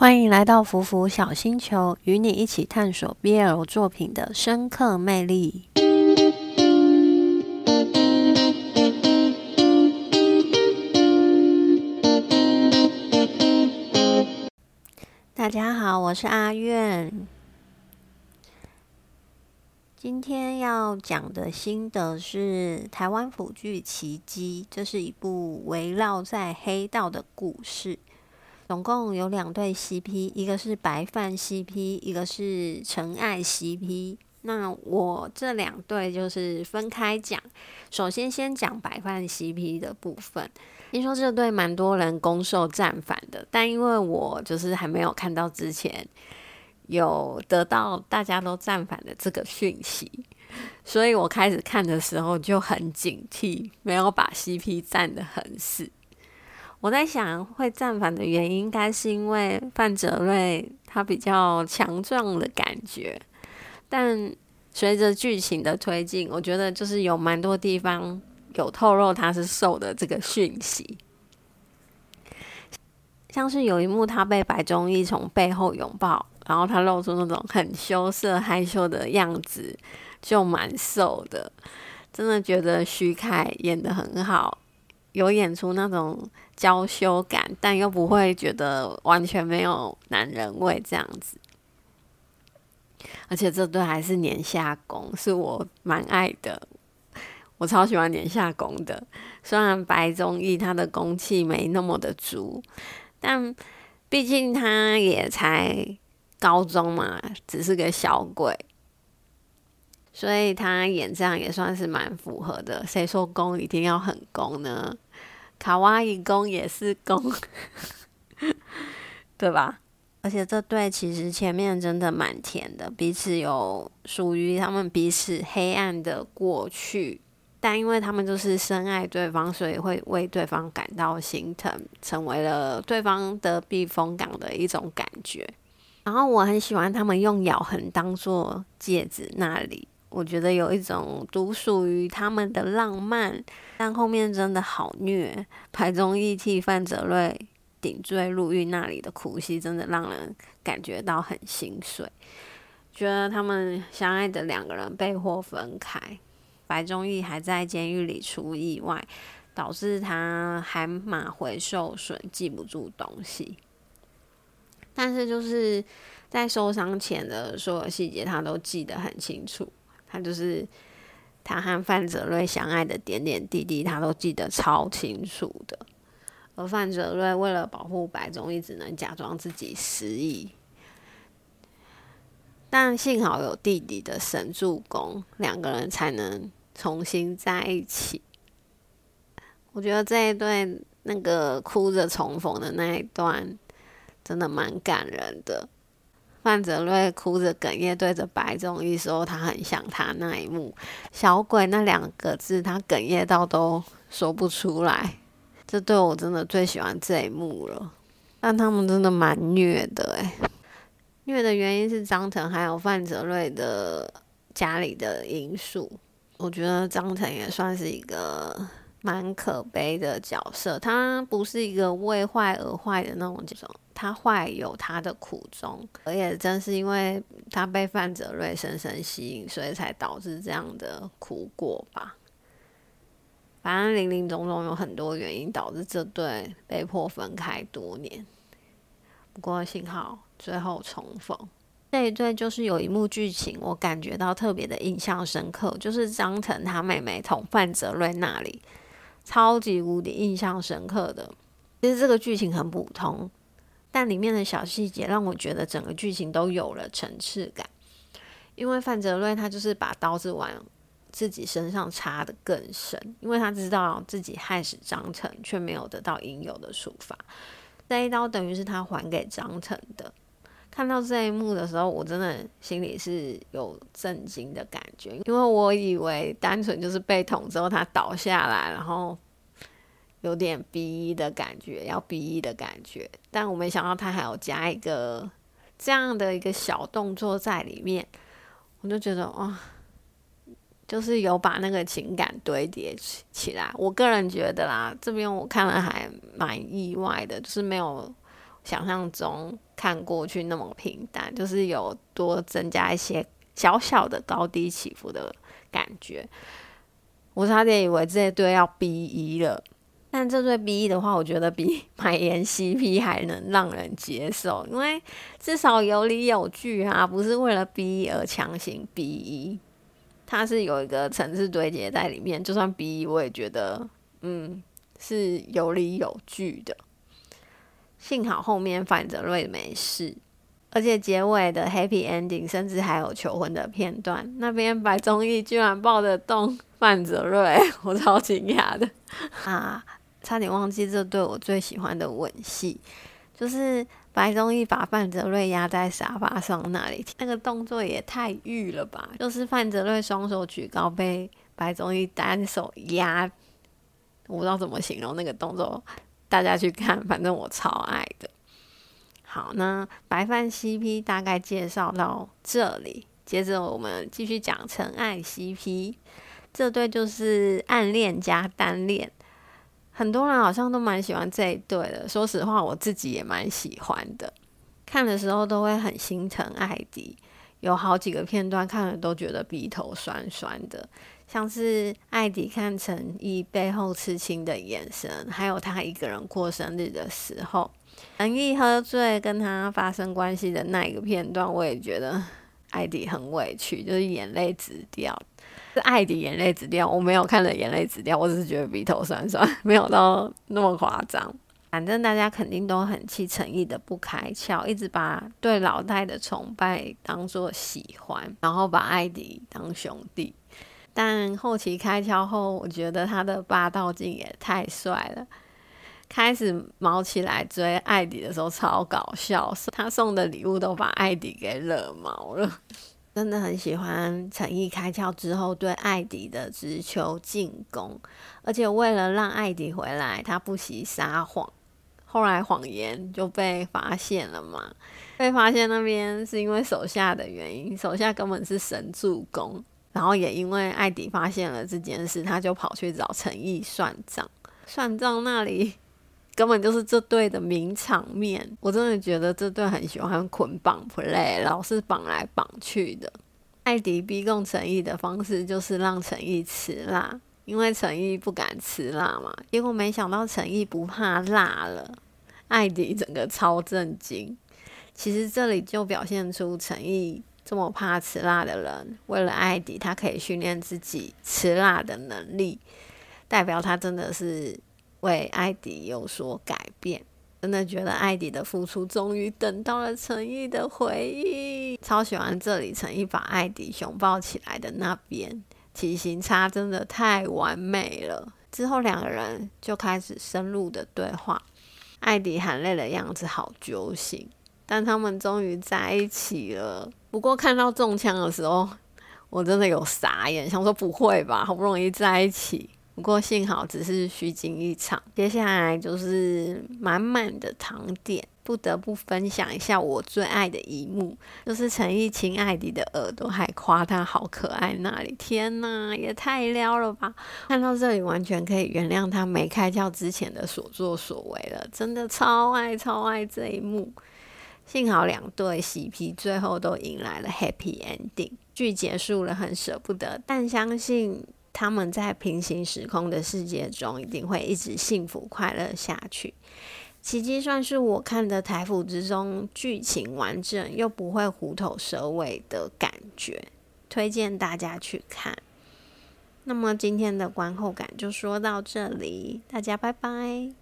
欢迎来到福福小星球，与你一起探索 BL 作品的深刻魅力。大家好，我是阿苑。今天要讲的心得是台湾腐剧《奇迹》，这是一部围绕在黑道的故事。总共有两对 CP，一个是白饭 CP，一个是陈爱 CP。那我这两对就是分开讲。首先先讲白饭 CP 的部分。听说这对蛮多人攻受战反的，但因为我就是还没有看到之前有得到大家都战反的这个讯息，所以我开始看的时候就很警惕，没有把 CP 站得很死。我在想，会战反的原因，应该是因为范哲瑞他比较强壮的感觉。但随着剧情的推进，我觉得就是有蛮多地方有透露他是瘦的这个讯息。像是有一幕，他被白中义从背后拥抱，然后他露出那种很羞涩害羞的样子，就蛮瘦的。真的觉得徐凯演的很好。有演出那种娇羞感，但又不会觉得完全没有男人味这样子。而且这对还是年下攻，是我蛮爱的。我超喜欢年下攻的。虽然白宗义他的攻气没那么的足，但毕竟他也才高中嘛，只是个小鬼，所以他演这样也算是蛮符合的。谁说攻一定要很攻呢？卡哇伊公也是公，对吧？而且这对其实前面真的蛮甜的，彼此有属于他们彼此黑暗的过去，但因为他们就是深爱对方，所以会为对方感到心疼，成为了对方的避风港的一种感觉。然后我很喜欢他们用咬痕当做戒指那里。我觉得有一种独属于他们的浪漫，但后面真的好虐。排中义替范泽瑞顶罪入狱那里的苦戏，真的让人感觉到很心碎。觉得他们相爱的两个人被迫分开，白中义还在监狱里出意外，导致他海马回受损，记不住东西。但是就是在受伤前的所有细节，他都记得很清楚。他就是他和范泽瑞相爱的点点滴滴，他都记得超清楚的。而范泽瑞为了保护白中义，只能假装自己失忆。但幸好有弟弟的神助攻，两个人才能重新在一起。我觉得这一对那个哭着重逢的那一段，真的蛮感人的。范泽瑞哭着哽咽，对着白中义说：“他很想他那一幕，小鬼那两个字，他哽咽到都说不出来。这对我真的最喜欢这一幕了。但他们真的蛮虐的，诶，虐的原因是张腾还有范泽瑞的家里的因素。我觉得张腾也算是一个蛮可悲的角色，他不是一个为坏而坏的那种这种。”他坏有他的苦衷，而也正是因为他被范泽瑞深深吸引，所以才导致这样的苦果吧。反正林林总总有很多原因导致这对被迫分开多年。不过幸好最后重逢。这一对就是有一幕剧情我感觉到特别的印象深刻，就是张腾他妹妹同范泽瑞那里，超级无敌印象深刻的。其实这个剧情很普通。但里面的小细节让我觉得整个剧情都有了层次感，因为范泽瑞他就是把刀子往自己身上插的更深，因为他知道自己害死张腾，却没有得到应有的处罚，这一刀等于是他还给张腾的。看到这一幕的时候，我真的心里是有震惊的感觉，因为我以为单纯就是被捅之后他倒下来，然后。有点逼的感觉，要逼的感觉，但我没想到他还有加一个这样的一个小动作在里面，我就觉得哇，就是有把那个情感堆叠起起来。我个人觉得啦，这边我看了还蛮意外的，就是没有想象中看过去那么平淡，就是有多增加一些小小的高低起伏的感觉。我差点以为这一对要 B 一了，但这对 B 一的话，我觉得比 买颜 CP 还能让人接受，因为至少有理有据啊，不是为了 B 一而强行 B 一，它是有一个层次堆叠在里面。就算 B 一，我也觉得嗯是有理有据的。幸好后面范泽瑞没事，而且结尾的 happy ending 甚至还有求婚的片段。那边白综艺居然抱得动 范泽瑞，我超惊讶的 啊！差点忘记这对我最喜欢的吻戏，就是白宗义把范泽瑞压在沙发上那里，那个动作也太欲了吧！就是范泽瑞双手举高，被白宗义单手压，我不知道怎么形容那个动作。大家去看，反正我超爱的。好，那白饭 CP 大概介绍到这里，接着我们继续讲陈爱 CP。这对就是暗恋加单恋，很多人好像都蛮喜欢这一对的。说实话，我自己也蛮喜欢的。看的时候都会很心疼艾迪，有好几个片段看了都觉得鼻头酸酸的。像是艾迪看陈毅背后刺青的眼神，还有他一个人过生日的时候，陈毅喝醉跟他发生关系的那一个片段，我也觉得艾迪很委屈，就是眼泪直掉。是艾迪眼泪直掉，我没有看着眼泪直掉，我只是觉得鼻头酸酸，没有到那么夸张。反正大家肯定都很气陈毅的不开窍，一直把对老戴的崇拜当做喜欢，然后把艾迪当兄弟。但后期开窍后，我觉得他的霸道劲也太帅了。开始毛起来追艾迪的时候超搞笑，他送的礼物都把艾迪给惹毛了。真的很喜欢诚毅开窍之后对艾迪的直球进攻，而且为了让艾迪回来，他不惜撒谎。后来谎言就被发现了嘛？被发现那边是因为手下的原因，手下根本是神助攻。然后也因为艾迪发现了这件事，他就跑去找陈毅算账。算账那里根本就是这对的名场面。我真的觉得这对很喜欢捆绑 play，老是绑来绑去的。艾迪逼供陈毅的方式就是让陈毅吃辣，因为陈毅不敢吃辣嘛。结果没想到陈毅不怕辣了，艾迪整个超震惊。其实这里就表现出陈毅。这么怕吃辣的人，为了艾迪，他可以训练自己吃辣的能力，代表他真的是为艾迪有所改变。真的觉得艾迪的付出终于等到了陈毅的回应，超喜欢这里陈毅把艾迪熊抱起来的那边，体型差真的太完美了。之后两个人就开始深入的对话，艾迪含泪的样子好揪心，但他们终于在一起了。不过看到中枪的时候，我真的有傻眼，想说不会吧，好不容易在一起。不过幸好只是虚惊一场。接下来就是满满的糖点，不得不分享一下我最爱的一幕，就是陈奕亲艾迪的耳朵，还夸他好可爱。那里天哪，也太撩了吧！看到这里，完全可以原谅他没开窍之前的所作所为了。真的超爱超爱这一幕。幸好两对 CP 最后都迎来了 happy ending，剧结束了，很舍不得，但相信他们在平行时空的世界中一定会一直幸福快乐下去。奇迹算是我看的台服之中剧情完整又不会虎头蛇尾的感觉，推荐大家去看。那么今天的观后感就说到这里，大家拜拜。